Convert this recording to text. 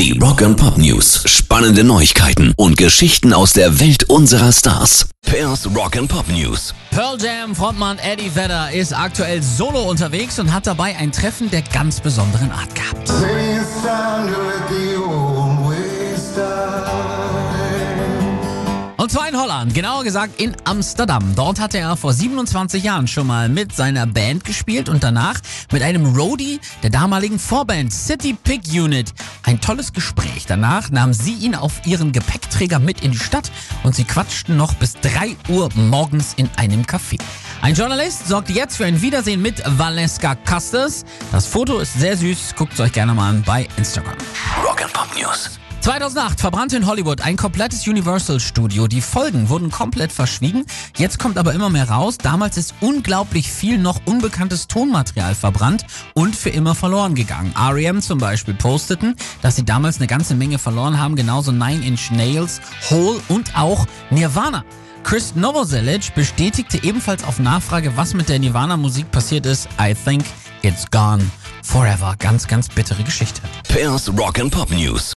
Die Rock and Pop News. Spannende Neuigkeiten und Geschichten aus der Welt unserer Stars. Pairs Rock and Pop News. Pearl Jam Frontmann Eddie Vedder ist aktuell solo unterwegs und hat dabei ein Treffen der ganz besonderen Art gehabt. Und zwar in Holland, genauer gesagt in Amsterdam. Dort hatte er vor 27 Jahren schon mal mit seiner Band gespielt und danach mit einem Roadie der damaligen Vorband City Pig Unit. Ein tolles Gespräch. Danach nahm sie ihn auf ihren Gepäckträger mit in die Stadt und sie quatschten noch bis 3 Uhr morgens in einem Café. Ein Journalist sorgt jetzt für ein Wiedersehen mit Valeska Custers. Das Foto ist sehr süß, guckt es euch gerne mal an bei Instagram. Rock and Pop News. 2008 verbrannte in Hollywood ein komplettes Universal-Studio. Die Folgen wurden komplett verschwiegen. Jetzt kommt aber immer mehr raus. Damals ist unglaublich viel noch unbekanntes Tonmaterial verbrannt und für immer verloren gegangen. R.E.M. zum Beispiel posteten, dass sie damals eine ganze Menge verloren haben. Genauso Nine Inch Nails, Hole und auch Nirvana. Chris Novoselic bestätigte ebenfalls auf Nachfrage, was mit der Nirvana-Musik passiert ist. I think it's gone forever. Ganz, ganz bittere Geschichte. Pairs Rock and Pop News.